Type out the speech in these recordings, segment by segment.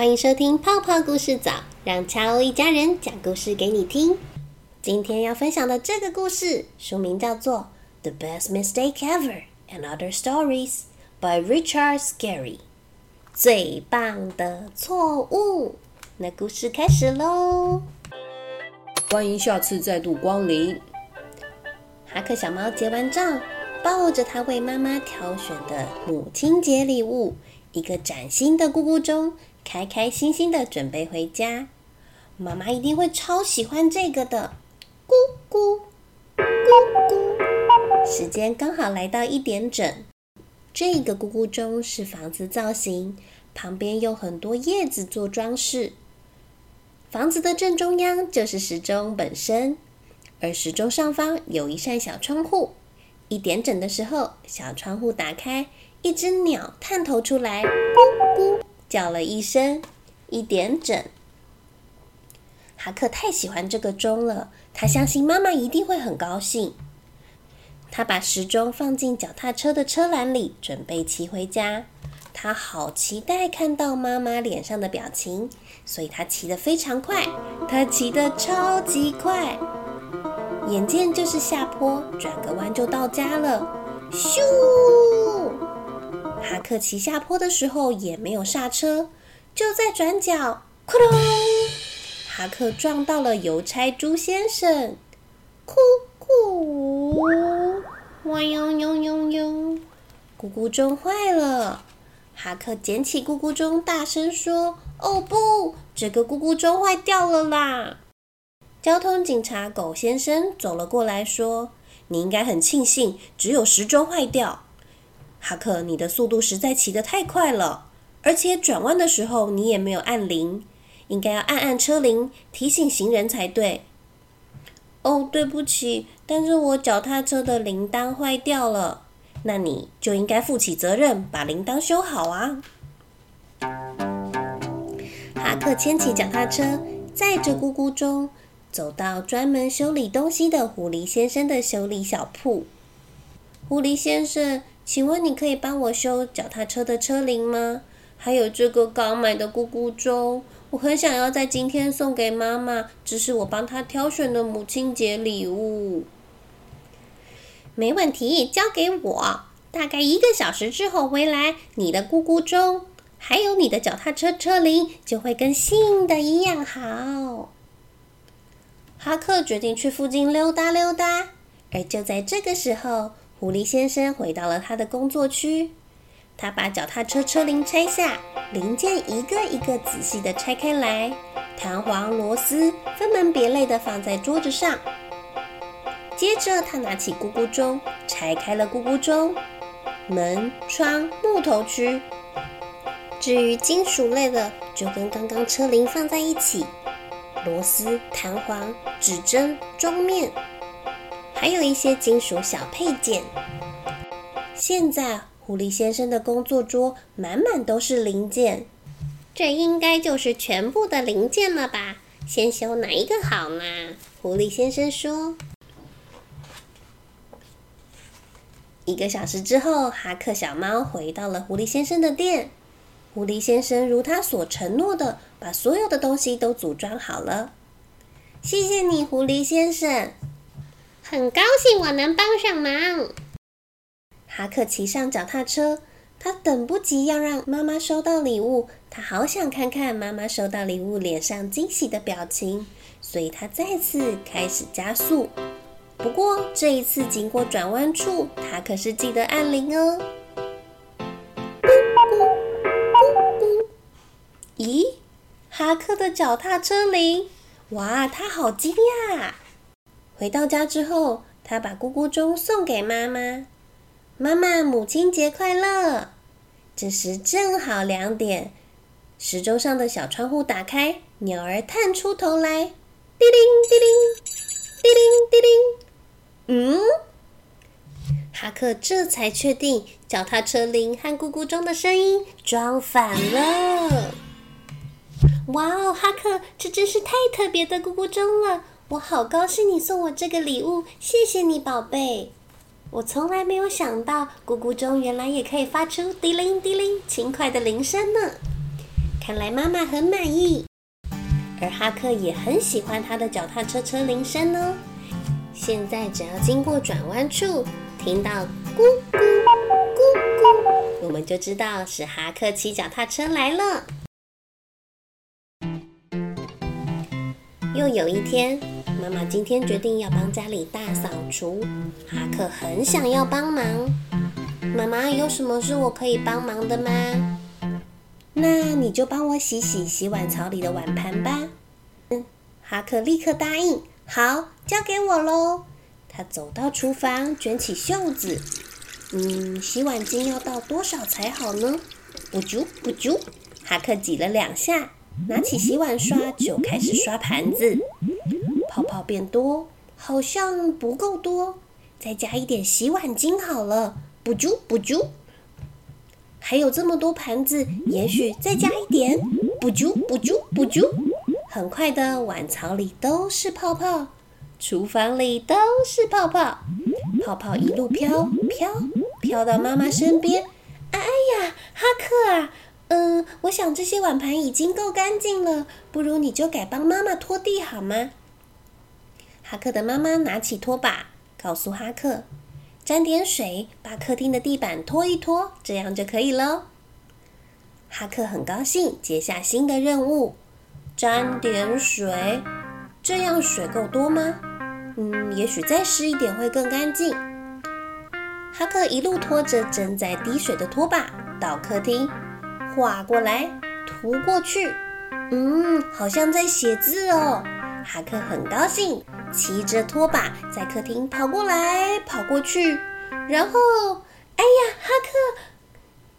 欢迎收听泡泡故事早，让乔欧一家人讲故事给你听。今天要分享的这个故事，书名叫做《The Best Mistake Ever and Other Stories》by Richard Scarry。最棒的错误。那故事开始喽！欢迎下次再度光临。哈克小猫结完账，抱着他为妈妈挑选的母亲节礼物——一个崭新的咕咕钟。开开心心的准备回家，妈妈一定会超喜欢这个的。咕咕咕咕，时间刚好来到一点整。这个咕咕钟是房子造型，旁边用很多叶子做装饰。房子的正中央就是时钟本身，而时钟上方有一扇小窗户。一点整的时候，小窗户打开，一只鸟探头出来，咕咕。叫了一声，一点整。哈克太喜欢这个钟了，他相信妈妈一定会很高兴。他把时钟放进脚踏车的车篮里，准备骑回家。他好期待看到妈妈脸上的表情，所以他骑得非常快。他骑得超级快，眼见就是下坡，转个弯就到家了。咻！哈克骑下坡的时候也没有刹车，就在转角，咕咚！哈克撞到了邮差朱先生，咕咕！哇呦呦呦呦！咕咕钟坏了，哈克捡起咕咕钟，大声说：“哦不，这个咕咕钟坏掉了啦！”交通警察狗先生走了过来，说：“你应该很庆幸，只有时钟坏掉。”哈克，你的速度实在骑得太快了，而且转弯的时候你也没有按铃，应该要按按车铃提醒行人才对。哦，对不起，但是我脚踏车的铃铛坏掉了，那你就应该负起责任，把铃铛修好啊。哈克牵起脚踏车，载着咕咕钟，走到专门修理东西的狐狸先生的修理小铺。狐狸先生。请问你可以帮我修脚踏车的车铃吗？还有这个刚买的咕咕钟，我很想要在今天送给妈妈，这是我帮她挑选的母亲节礼物。没问题，交给我。大概一个小时之后回来，你的咕咕钟还有你的脚踏车车铃就会跟新的一样好。哈克决定去附近溜达溜达，而就在这个时候。狐狸先生回到了他的工作区，他把脚踏车车铃拆下，零件一个一个仔细的拆开来，弹簧、螺丝分门别类的放在桌子上。接着，他拿起咕咕钟，拆开了咕咕钟门窗木头区。至于金属类的，就跟刚刚车铃放在一起，螺丝、弹簧、指针、钟面。还有一些金属小配件。现在狐狸先生的工作桌满满都是零件，这应该就是全部的零件了吧？先修哪一个好呢？狐狸先生说。一个小时之后，哈克小猫回到了狐狸先生的店。狐狸先生如他所承诺的，把所有的东西都组装好了。谢谢你，狐狸先生。很高兴我能帮上忙。哈克骑上脚踏车，他等不及要让妈妈收到礼物，他好想看看妈妈收到礼物脸上惊喜的表情，所以他再次开始加速。不过这一次经过转弯处，他可是记得按铃哦。咕咕咕咕，咦，哈克的脚踏车铃！哇，他好惊讶。回到家之后，他把咕咕钟送给妈妈。妈妈，母亲节快乐！这时正好两点，时钟上的小窗户打开，鸟儿探出头来，滴铃滴铃，滴铃滴铃。嗯，哈克这才确定脚踏车铃和咕咕钟的声音装反了。哇哦，哈克，这真是太特别的咕咕钟了！我好高兴你送我这个礼物，谢谢你，宝贝。我从来没有想到，咕咕钟原来也可以发出滴铃滴铃轻快的铃声呢。看来妈妈很满意。而哈克也很喜欢他的脚踏车车铃声呢。现在只要经过转弯处，听到咕咕咕咕，我们就知道是哈克骑脚踏车来了。又有一天，妈妈今天决定要帮家里大扫除，哈克很想要帮忙。妈妈有什么是我可以帮忙的吗？那你就帮我洗洗洗碗槽里的碗盘吧。嗯，哈克立刻答应。好，交给我喽。他走到厨房，卷起袖子。嗯，洗碗巾要倒多少才好呢？不啾不啾。哈克挤了两下，拿起洗碗刷就开始刷盘子。泡泡变多，好像不够多，再加一点洗碗巾好了。不足不足。还有这么多盘子，也许再加一点。不足不足不足。很快的，碗槽里都是泡泡，厨房里都是泡泡，泡泡一路飘飘飘到妈妈身边。哎呀，哈克啊，嗯，我想这些碗盘已经够干净了，不如你就改帮妈妈拖地好吗？哈克的妈妈拿起拖把，告诉哈克，沾点水，把客厅的地板拖一拖，这样就可以了。哈克很高兴，接下新的任务。沾点水，这样水够多吗？嗯，也许再湿一点会更干净。哈克一路拖着正在滴水的拖把到客厅，画过来，涂过去。嗯，好像在写字哦。哈克很高兴，骑着拖把在客厅跑过来跑过去。然后，哎呀，哈克，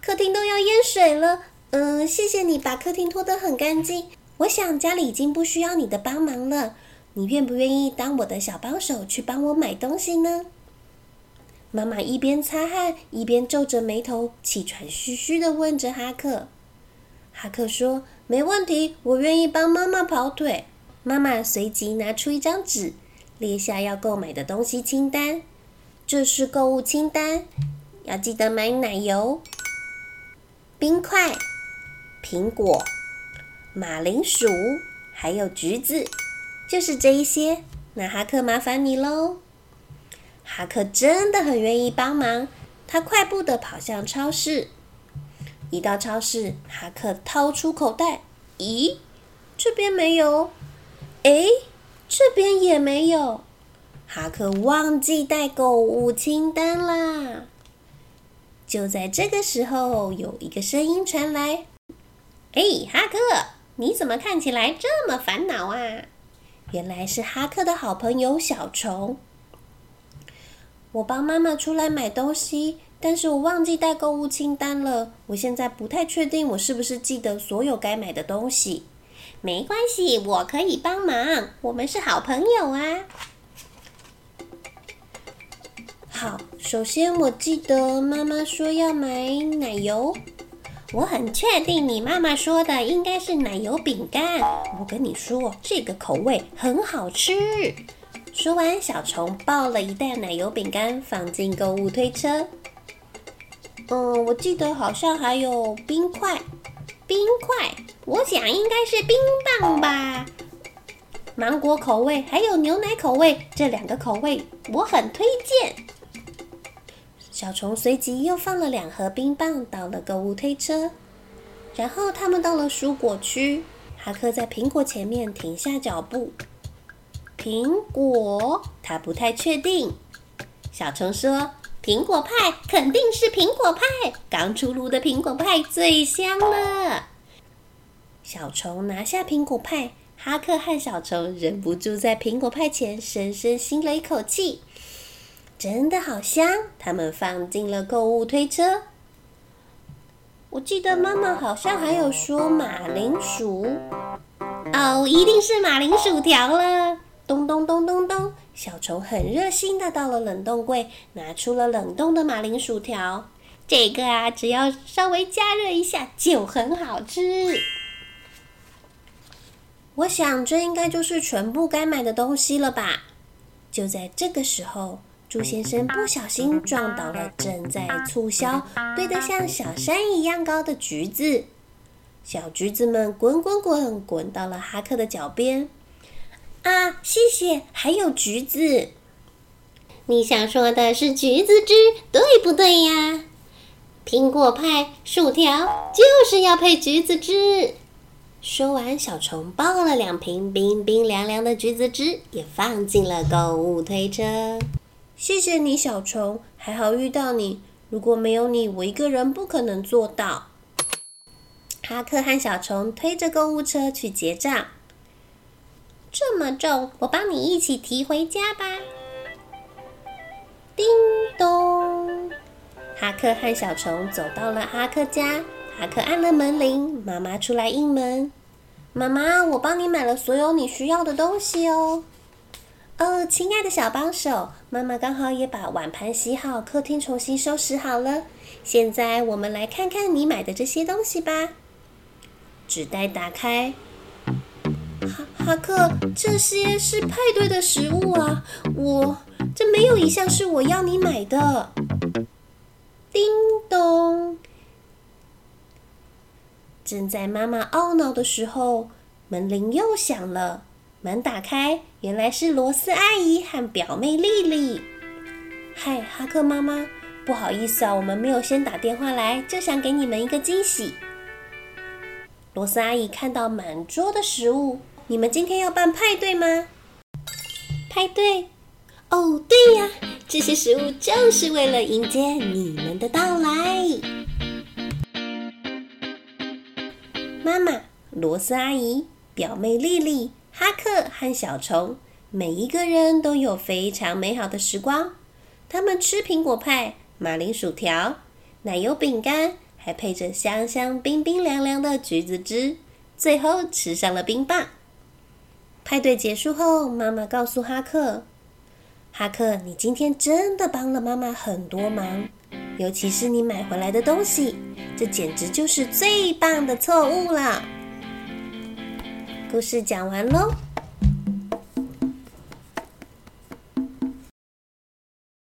客厅都要淹水了。嗯，谢谢你把客厅拖得很干净。我想家里已经不需要你的帮忙了，你愿不愿意当我的小帮手去帮我买东西呢？妈妈一边擦汗一边皱着眉头，气喘吁吁地问着哈克。哈克说：“没问题，我愿意帮妈妈跑腿。”妈妈随即拿出一张纸，列下要购买的东西清单。这是购物清单，要记得买奶油、冰块、苹果。马铃薯，还有橘子，就是这一些。那哈克麻烦你喽。哈克真的很愿意帮忙，他快步的跑向超市。一到超市，哈克掏出口袋，咦，这边没有，哎，这边也没有。哈克忘记带购物清单啦。就在这个时候，有一个声音传来：“哎，哈克。”你怎么看起来这么烦恼啊？原来是哈克的好朋友小虫。我帮妈妈出来买东西，但是我忘记带购物清单了。我现在不太确定我是不是记得所有该买的东西。没关系，我可以帮忙。我们是好朋友啊。好，首先我记得妈妈说要买奶油。我很确定，你妈妈说的应该是奶油饼干。我跟你说，这个口味很好吃。说完，小虫抱了一袋奶油饼干放进购物推车。嗯，我记得好像还有冰块。冰块，我想应该是冰棒吧。芒果口味还有牛奶口味，这两个口味我很推荐。小虫随即又放了两盒冰棒到了购物推车，然后他们到了蔬果区。哈克在苹果前面停下脚步。苹果，他不太确定。小虫说：“苹果派肯定是苹果派，刚出炉的苹果派最香了。”小虫拿下苹果派，哈克和小虫忍不住在苹果派前深深吸了一口气。真的好香！他们放进了购物推车。我记得妈妈好像还有说马铃薯。哦，一定是马铃薯条了！咚咚咚咚咚，小虫很热心的到了冷冻柜，拿出了冷冻的马铃薯条。这个啊，只要稍微加热一下就很好吃。我想这应该就是全部该买的东西了吧？就在这个时候。猪先生不小心撞倒了正在促销、堆得像小山一样高的橘子。小橘子们滚滚滚滚到了哈克的脚边。啊，谢谢，还有橘子。你想说的是橘子汁，对不对呀？苹果派、薯条就是要配橘子汁。说完，小虫抱了两瓶冰冰凉凉的橘子汁，也放进了购物推车。谢谢你，小虫，还好遇到你。如果没有你，我一个人不可能做到。哈克和小虫推着购物车去结账。这么重，我帮你一起提回家吧。叮咚，哈克和小虫走到了哈克家。哈克按了门铃，妈妈出来应门。妈妈，我帮你买了所有你需要的东西哦。哦，亲爱的小帮手，妈妈刚好也把碗盘洗好，客厅重新收拾好了。现在我们来看看你买的这些东西吧。纸袋打开，哈克，这些是派对的食物啊！我这没有一项是我要你买的。叮咚。正在妈妈懊恼的时候，门铃又响了。门打开，原来是罗斯阿姨和表妹丽丽。嗨，哈克妈妈，不好意思啊，我们没有先打电话来，就想给你们一个惊喜。罗斯阿姨看到满桌的食物，你们今天要办派对吗？派对？哦，对呀，这些食物就是为了迎接你们的到来。妈妈、罗斯阿姨、表妹丽丽、哈克和小虫，每一个人都有非常美好的时光。他们吃苹果派、马铃薯条、奶油饼干，还配着香香、冰冰凉凉的橘子汁，最后吃上了冰棒。派对结束后，妈妈告诉哈克：“哈克，你今天真的帮了妈妈很多忙，尤其是你买回来的东西。”这简直就是最棒的错误了。故事讲完喽。